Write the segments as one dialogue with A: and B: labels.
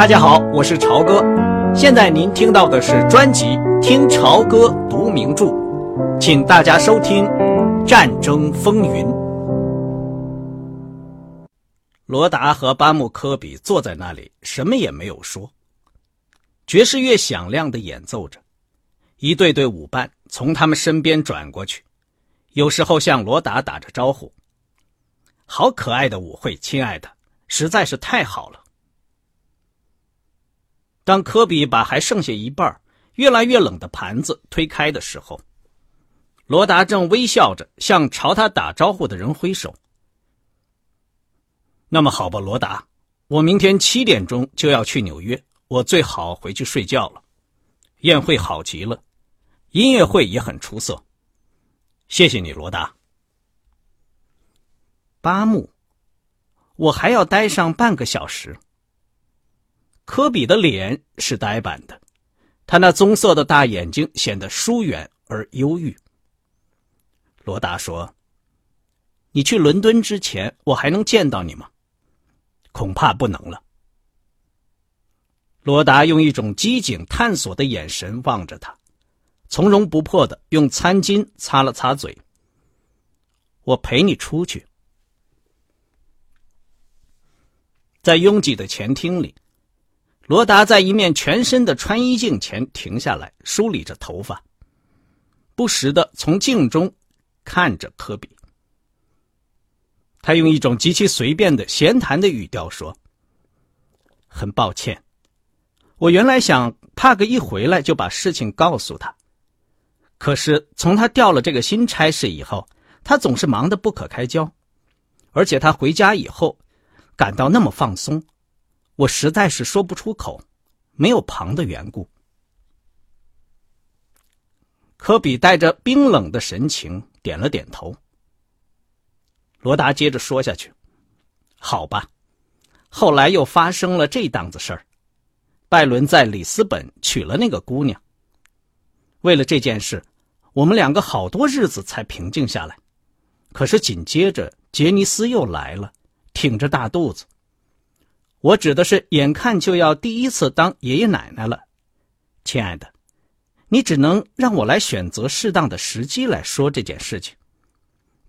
A: 大家好，我是朝哥。现在您听到的是专辑《听朝歌读名著》，请大家收听《战争风云》。罗达和巴木科比坐在那里，什么也没有说。爵士乐响亮的演奏着，一对对舞伴从他们身边转过去，有时候向罗达打着招呼：“好可爱的舞会，亲爱的，实在是太好了。”当科比把还剩下一半、越来越冷的盘子推开的时候，罗达正微笑着向朝他打招呼的人挥手。那么好吧，罗达，我明天七点钟就要去纽约，我最好回去睡觉了。宴会好极了，音乐会也很出色。谢谢你，罗达。八木，我还要待上半个小时。科比的脸是呆板的，他那棕色的大眼睛显得疏远而忧郁。罗达说：“你去伦敦之前，我还能见到你吗？恐怕不能了。”罗达用一种机警探索的眼神望着他，从容不迫的用餐巾擦了擦嘴。“我陪你出去。”在拥挤的前厅里。罗达在一面全身的穿衣镜前停下来，梳理着头发，不时的从镜中看着科比。他用一种极其随便的闲谈的语调说：“很抱歉，我原来想帕克一回来就把事情告诉他，可是从他调了这个新差事以后，他总是忙得不可开交，而且他回家以后感到那么放松。”我实在是说不出口，没有旁的缘故。科比带着冰冷的神情点了点头。罗达接着说下去：“好吧，后来又发生了这档子事儿，拜伦在里斯本娶了那个姑娘。为了这件事，我们两个好多日子才平静下来。可是紧接着杰尼斯又来了，挺着大肚子。”我指的是，眼看就要第一次当爷爷奶奶了，亲爱的，你只能让我来选择适当的时机来说这件事情。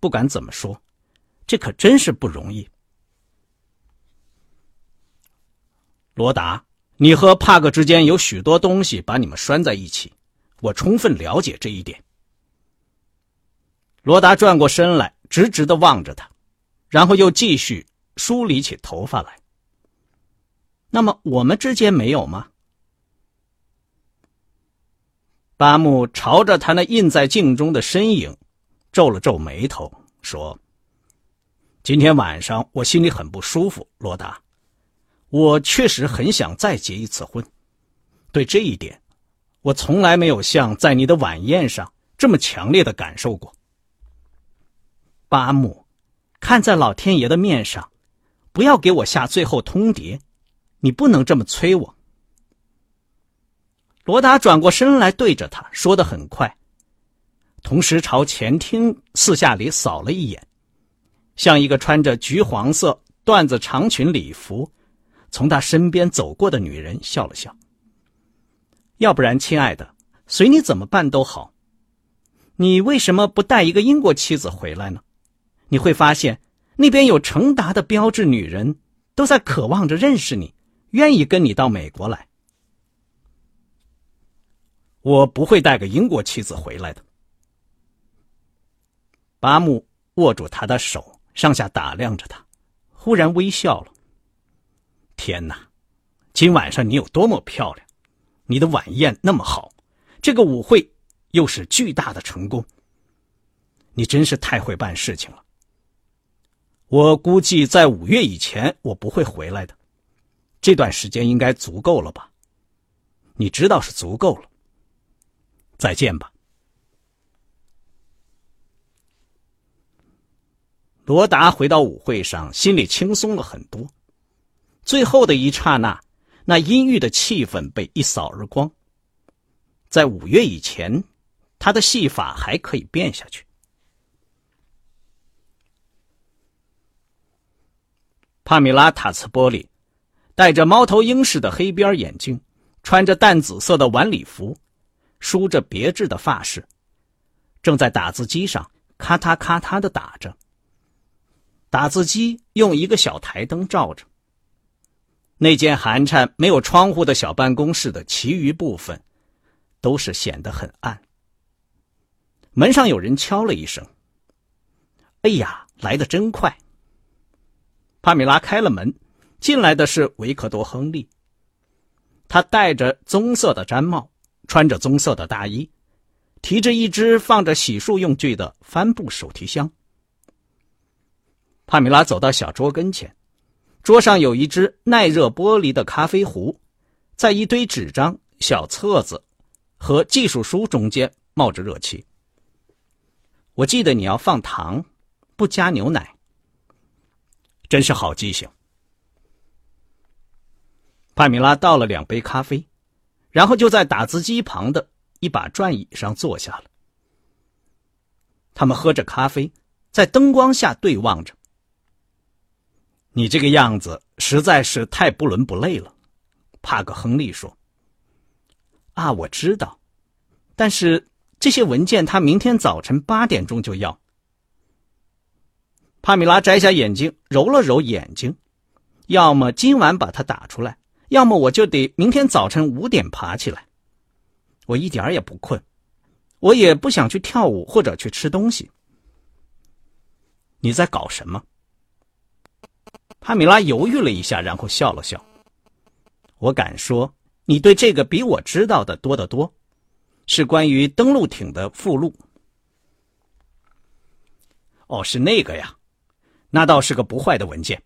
A: 不管怎么说，这可真是不容易。罗达，你和帕克之间有许多东西把你们拴在一起，我充分了解这一点。罗达转过身来，直直的望着他，然后又继续梳理起头发来。那么我们之间没有吗？巴木朝着他那印在镜中的身影，皱了皱眉头，说：“今天晚上我心里很不舒服，罗达，我确实很想再结一次婚。对这一点，我从来没有像在你的晚宴上这么强烈的感受过。巴木，看在老天爷的面上，不要给我下最后通牒。”你不能这么催我。罗达转过身来，对着他说的很快，同时朝前厅四下里扫了一眼，像一个穿着橘黄色缎子长裙礼服从他身边走过的女人笑了笑。要不然，亲爱的，随你怎么办都好。你为什么不带一个英国妻子回来呢？你会发现那边有成达的标志女人都在渴望着认识你。愿意跟你到美国来，我不会带个英国妻子回来的。巴木握住他的手，上下打量着他，忽然微笑了。天哪，今晚上你有多么漂亮！你的晚宴那么好，这个舞会又是巨大的成功。你真是太会办事情了。我估计在五月以前，我不会回来的。这段时间应该足够了吧？你知道是足够了。再见吧。罗达回到舞会上，心里轻松了很多。最后的一刹那，那阴郁的气氛被一扫而光。在五月以前，他的戏法还可以变下去。帕米拉·塔茨波里。戴着猫头鹰似的黑边眼镜，穿着淡紫色的晚礼服，梳着别致的发饰，正在打字机上咔嗒咔嗒的打着。打字机用一个小台灯照着。那间寒碜、没有窗户的小办公室的其余部分，都是显得很暗。门上有人敲了一声。哎呀，来的真快！帕米拉开了门，进来的是维克多·亨利。他戴着棕色的毡帽，穿着棕色的大衣，提着一只放着洗漱用具的帆布手提箱。帕米拉走到小桌跟前。桌上有一只耐热玻璃的咖啡壶，在一堆纸张、小册子和技术书中间冒着热气。我记得你要放糖，不加牛奶。真是好记性。帕米拉倒了两杯咖啡，然后就在打字机旁的一把转椅上坐下了。他们喝着咖啡，在灯光下对望着。你这个样子实在是太不伦不类了，帕克·亨利说。“啊，我知道，但是这些文件他明天早晨八点钟就要。”帕米拉摘下眼镜，揉了揉眼睛，要么今晚把它打出来，要么我就得明天早晨五点爬起来。我一点也不困，我也不想去跳舞或者去吃东西。你在搞什么？帕米拉犹豫了一下，然后笑了笑。我敢说，你对这个比我知道的多得多，是关于登陆艇的附录。哦，是那个呀，那倒是个不坏的文件。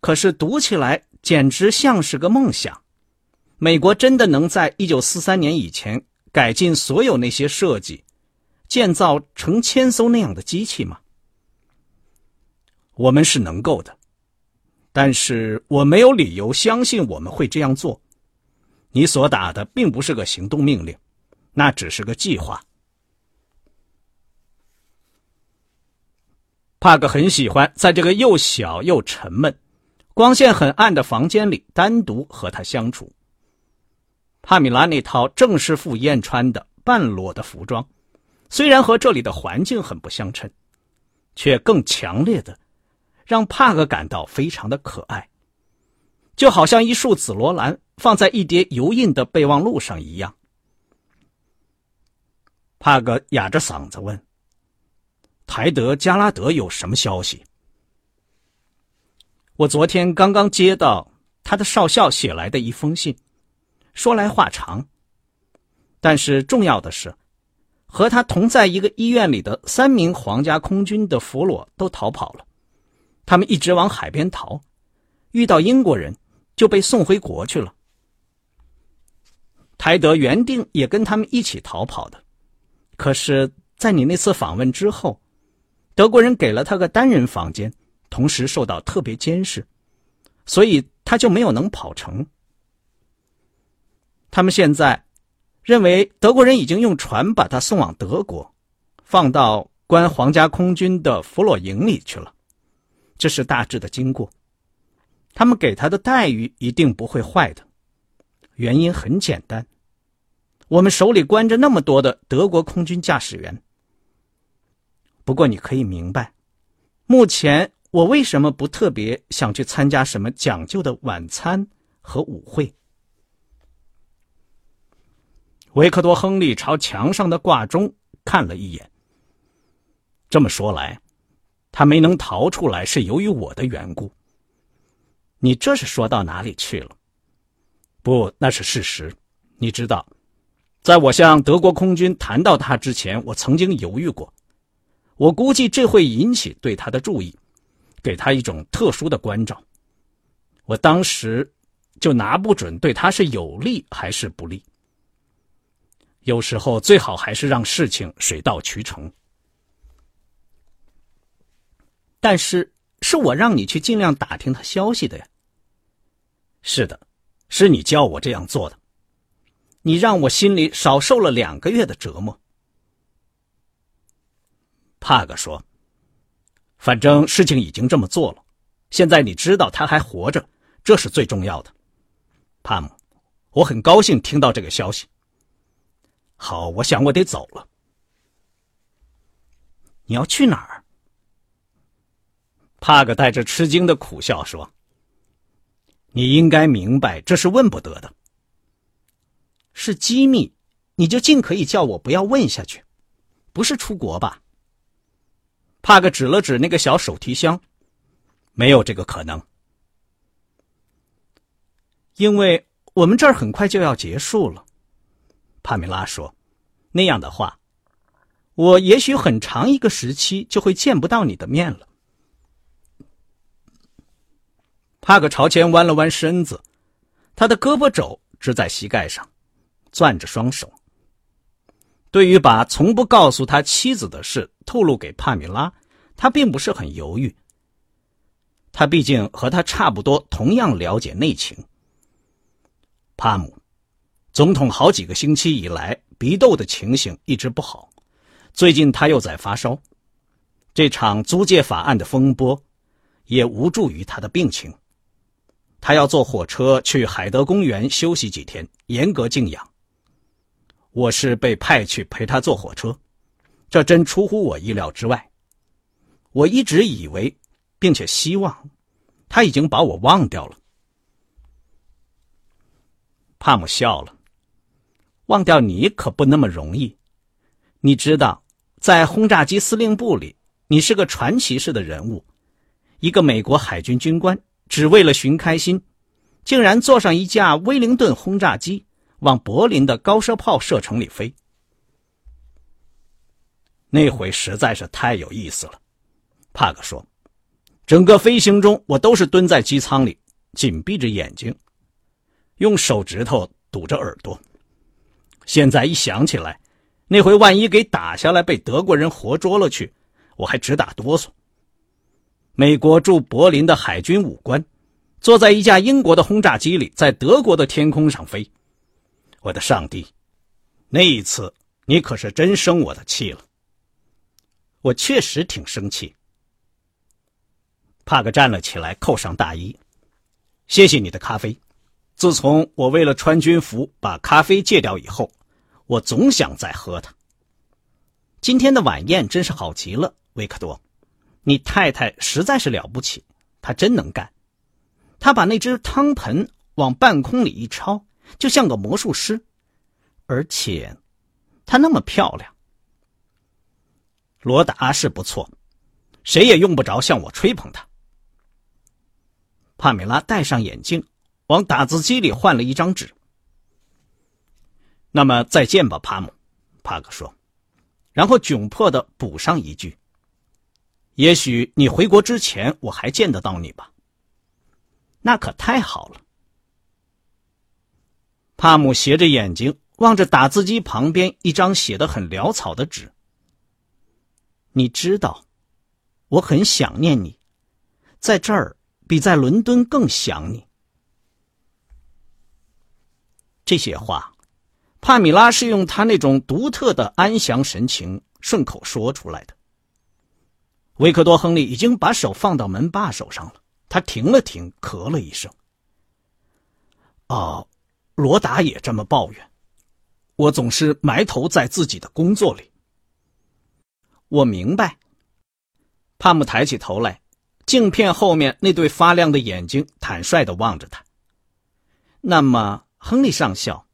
A: 可是读起来简直像是个梦想。美国真的能在一九四三年以前改进所有那些设计，建造成千艘那样的机器吗？我们是能够的，但是我没有理由相信我们会这样做。你所打的并不是个行动命令，那只是个计划。帕克很喜欢在这个又小又沉闷、光线很暗的房间里单独和他相处。帕米拉那套正式赴宴穿的半裸的服装，虽然和这里的环境很不相称，却更强烈的。让帕克感到非常的可爱，就好像一束紫罗兰放在一叠油印的备忘录上一样。帕克哑着嗓子问：“台德·加拉德有什么消息？”我昨天刚刚接到他的少校写来的一封信，说来话长，但是重要的是，和他同在一个医院里的三名皇家空军的俘虏都逃跑了。他们一直往海边逃，遇到英国人就被送回国去了。泰德原定也跟他们一起逃跑的，可是，在你那次访问之后，德国人给了他个单人房间，同时受到特别监视，所以他就没有能跑成。他们现在认为德国人已经用船把他送往德国，放到关皇家空军的俘虏营里去了。这是大致的经过，他们给他的待遇一定不会坏的。原因很简单，我们手里关着那么多的德国空军驾驶员。不过你可以明白，目前我为什么不特别想去参加什么讲究的晚餐和舞会。维克多·亨利朝墙上的挂钟看了一眼。这么说来。他没能逃出来是由于我的缘故。你这是说到哪里去了？不，那是事实。你知道，在我向德国空军谈到他之前，我曾经犹豫过。我估计这会引起对他的注意，给他一种特殊的关照。我当时就拿不准对他是有利还是不利。有时候最好还是让事情水到渠成。但是是我让你去尽量打听他消息的呀。是的，是你叫我这样做的，你让我心里少受了两个月的折磨。帕克说：“反正事情已经这么做了，现在你知道他还活着，这是最重要的。帕姆，我很高兴听到这个消息。好，我想我得走了。你要去哪儿？帕克带着吃惊的苦笑说：“你应该明白，这是问不得的。是机密，你就尽可以叫我不要问下去。不是出国吧？”帕克指了指那个小手提箱，没有这个可能，因为我们这儿很快就要结束了。帕米拉说：“那样的话。”我也许很长一个时期就会见不到你的面了。帕克朝前弯了弯身子，他的胳膊肘支在膝盖上，攥着双手。对于把从不告诉他妻子的事透露给帕米拉，他并不是很犹豫。他毕竟和他差不多，同样了解内情。帕姆，总统好几个星期以来鼻窦的情形一直不好。最近他又在发烧，这场租借法案的风波也无助于他的病情。他要坐火车去海德公园休息几天，严格静养。我是被派去陪他坐火车，这真出乎我意料之外。我一直以为，并且希望，他已经把我忘掉了。帕姆笑了，忘掉你可不那么容易，你知道。在轰炸机司令部里，你是个传奇式的人物，一个美国海军军官，只为了寻开心，竟然坐上一架威灵顿轰炸机往柏林的高射炮射程里飞。那回实在是太有意思了，帕克说，整个飞行中我都是蹲在机舱里，紧闭着眼睛，用手指头堵着耳朵。现在一想起来。那回万一给打下来，被德国人活捉了去，我还直打哆嗦。美国驻柏林的海军武官，坐在一架英国的轰炸机里，在德国的天空上飞。我的上帝，那一次你可是真生我的气了。我确实挺生气。帕克站了起来，扣上大衣。谢谢你的咖啡。自从我为了穿军服把咖啡戒掉以后。我总想再喝它。今天的晚宴真是好极了，维克多，你太太实在是了不起，她真能干。她把那只汤盆往半空里一抄，就像个魔术师，而且她那么漂亮。罗达是不错，谁也用不着向我吹捧他。帕米拉戴上眼镜，往打字机里换了一张纸。那么再见吧，帕姆，帕克说，然后窘迫的补上一句：“也许你回国之前，我还见得到你吧。”那可太好了。帕姆斜着眼睛望着打字机旁边一张写的很潦草的纸。你知道，我很想念你，在这儿比在伦敦更想你。这些话。帕米拉是用他那种独特的安详神情顺口说出来的。维克多·亨利已经把手放到门把手上了，他停了停，咳了一声。哦，罗达也这么抱怨。我总是埋头在自己的工作里。我明白。帕姆抬起头来，镜片后面那对发亮的眼睛坦率的望着他。那么，亨利上校。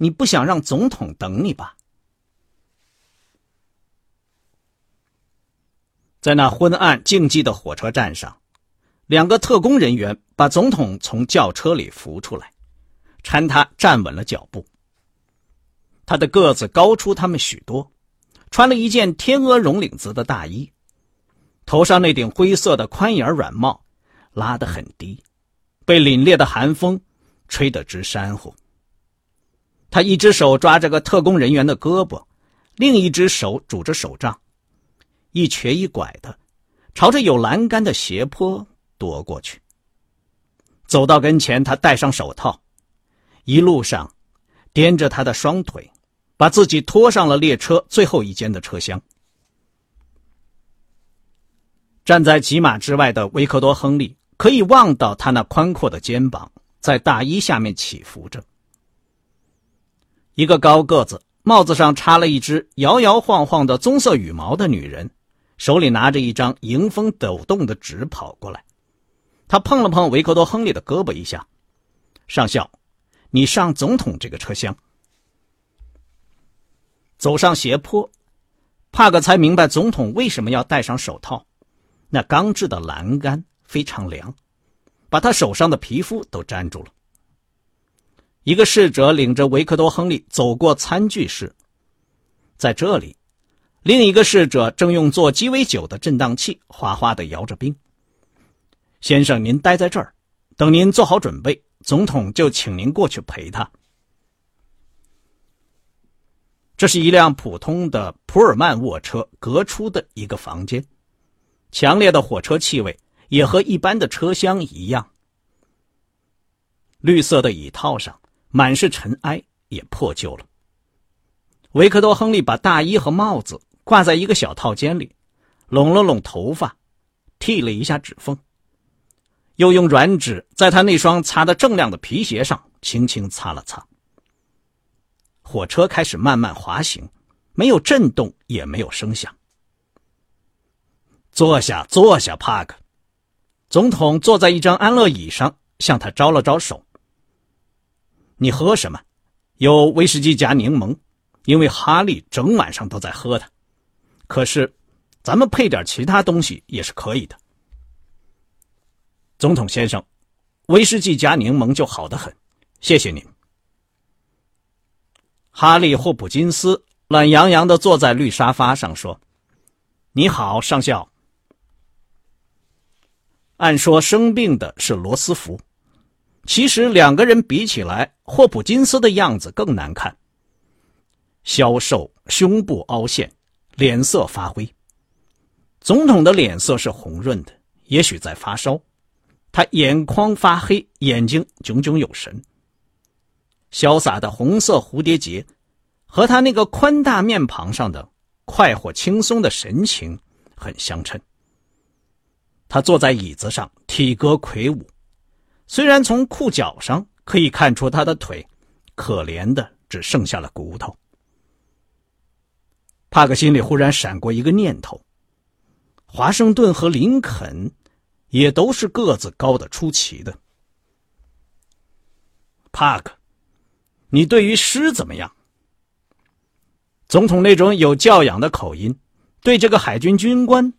A: 你不想让总统等你吧？在那昏暗静寂的火车站上，两个特工人员把总统从轿车里扶出来，搀他站稳了脚步。他的个子高出他们许多，穿了一件天鹅绒领子的大衣，头上那顶灰色的宽檐软帽拉得很低，被凛冽的寒风吹得直扇呼。他一只手抓着个特工人员的胳膊，另一只手拄着手杖，一瘸一拐的，朝着有栏杆的斜坡踱过去。走到跟前，他戴上手套，一路上掂着他的双腿，把自己拖上了列车最后一间的车厢。站在几码之外的维克多·亨利可以望到他那宽阔的肩膀在大衣下面起伏着。一个高个子、帽子上插了一只摇摇晃晃的棕色羽毛的女人，手里拿着一张迎风抖动的纸跑过来。他碰了碰维克多·亨利的胳膊一下：“上校，你上总统这个车厢。”走上斜坡，帕克才明白总统为什么要戴上手套。那钢制的栏杆非常凉，把他手上的皮肤都粘住了。一个侍者领着维克多·亨利走过餐具室，在这里，另一个侍者正用做鸡尾酒的震荡器哗哗的摇着冰。先生，您待在这儿，等您做好准备，总统就请您过去陪他。这是一辆普通的普尔曼卧车隔出的一个房间，强烈的火车气味也和一般的车厢一样。绿色的椅套上。满是尘埃，也破旧了。维克多·亨利把大衣和帽子挂在一个小套间里，拢了拢头发，剃了一下指缝，又用软纸在他那双擦得锃亮的皮鞋上轻轻擦了擦。火车开始慢慢滑行，没有震动，也没有声响。坐下，坐下，帕克。总统坐在一张安乐椅上，向他招了招手。你喝什么？有威士忌加柠檬，因为哈利整晚上都在喝它。可是，咱们配点其他东西也是可以的。总统先生，威士忌加柠檬就好得很，谢谢您。哈利·霍普金斯懒洋洋的坐在绿沙发上说：“你好，上校。按说生病的是罗斯福。”其实两个人比起来，霍普金斯的样子更难看。消瘦，胸部凹陷，脸色发灰。总统的脸色是红润的，也许在发烧。他眼眶发黑，眼睛炯炯有神。潇洒的红色蝴蝶结，和他那个宽大面庞上的快活轻松的神情很相称。他坐在椅子上，体格魁梧。虽然从裤脚上可以看出他的腿，可怜的只剩下了骨头。帕克心里忽然闪过一个念头：华盛顿和林肯也都是个子高的出奇的。帕克，你对于诗怎么样？总统那种有教养的口音，对这个海军军官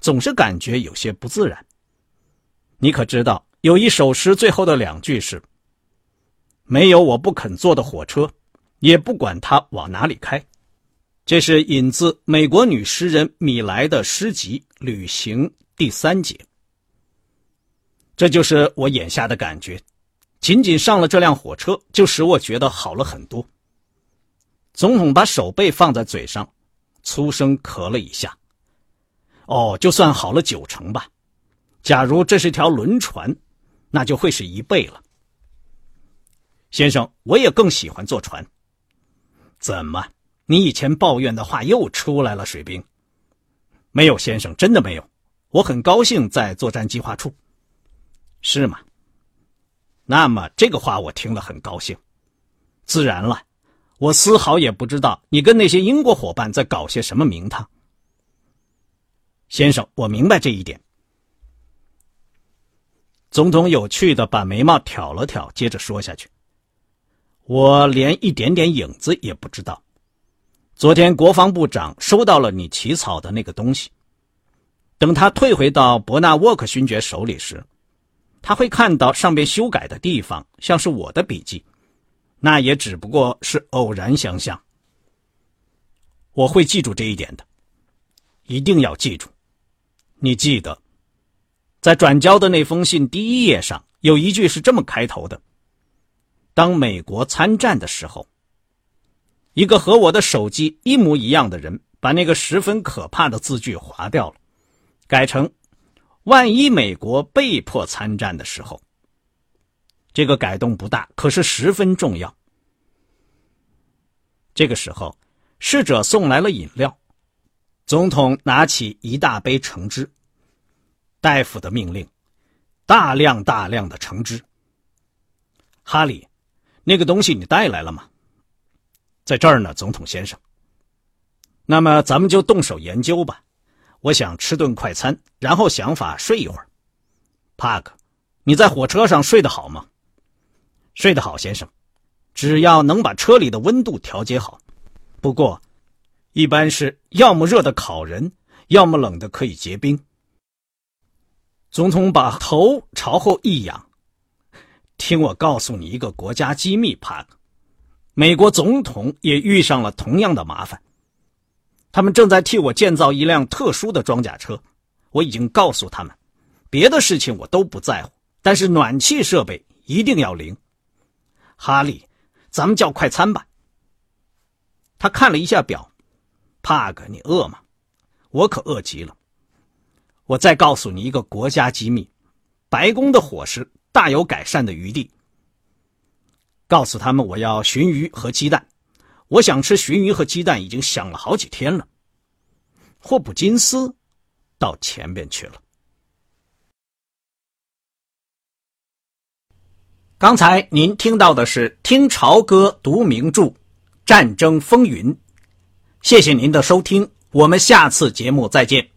A: 总是感觉有些不自然。你可知道？有一首诗，最后的两句是：“没有我不肯坐的火车，也不管它往哪里开。”这是引自美国女诗人米莱的诗集《旅行》第三节。这就是我眼下的感觉，仅仅上了这辆火车，就使我觉得好了很多。总统把手背放在嘴上，粗声咳了一下。哦，就算好了九成吧。假如这是条轮船。那就会是一倍了，先生，我也更喜欢坐船。怎么，你以前抱怨的话又出来了？水兵，没有，先生，真的没有。我很高兴在作战计划处，是吗？那么这个话我听了很高兴。自然了，我丝毫也不知道你跟那些英国伙伴在搞些什么名堂。先生，我明白这一点。总统有趣的把眉毛挑了挑，接着说下去：“我连一点点影子也不知道。昨天国防部长收到了你起草的那个东西，等他退回到伯纳沃克勋爵手里时，他会看到上边修改的地方像是我的笔记，那也只不过是偶然相像。我会记住这一点的，一定要记住。你记得。”在转交的那封信第一页上有一句是这么开头的：“当美国参战的时候，一个和我的手机一模一样的人把那个十分可怕的字句划掉了，改成‘万一美国被迫参战的时候’。这个改动不大，可是十分重要。这个时候，侍者送来了饮料，总统拿起一大杯橙汁。大夫的命令，大量大量的橙汁。哈里，那个东西你带来了吗？在这儿呢，总统先生。那么咱们就动手研究吧。我想吃顿快餐，然后想法睡一会儿。帕克，你在火车上睡得好吗？睡得好，先生。只要能把车里的温度调节好。不过，一般是要么热的烤人，要么冷的可以结冰。总统把头朝后一仰，听我告诉你一个国家机密，帕克。美国总统也遇上了同样的麻烦。他们正在替我建造一辆特殊的装甲车。我已经告诉他们，别的事情我都不在乎，但是暖气设备一定要灵。哈利，咱们叫快餐吧。他看了一下表，帕克，你饿吗？我可饿极了。我再告诉你一个国家机密：白宫的伙食大有改善的余地。告诉他们我要鲟鱼和鸡蛋，我想吃鲟鱼和鸡蛋已经想了好几天了。霍普金斯到前边去了。刚才您听到的是听潮歌读名著《战争风云》，谢谢您的收听，我们下次节目再见。